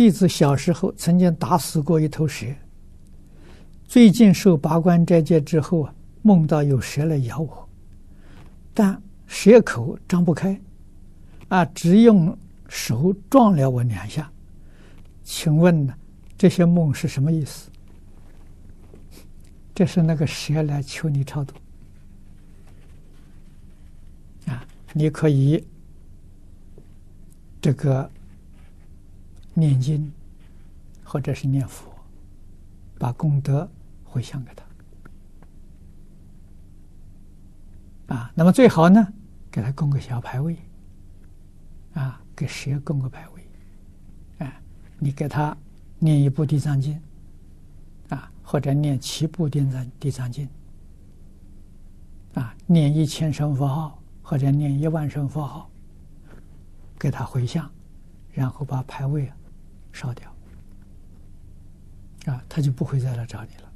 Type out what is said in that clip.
弟子小时候曾经打死过一头蛇，最近受八关斋戒之后啊，梦到有蛇来咬我，但蛇口张不开，啊，只用手撞了我两下。请问呢，这些梦是什么意思？这是那个蛇来求你超度啊！你可以这个念经，或者是念佛，把功德回向给他啊。那么最好呢，给他供个小牌位啊，给蛇供个牌位，哎，你给他念一部地藏经。啊或者念七部地藏地藏经，啊，念一千声佛号，或者念一万声佛号，给他回向，然后把牌位啊烧掉，啊，他就不会再来找你了。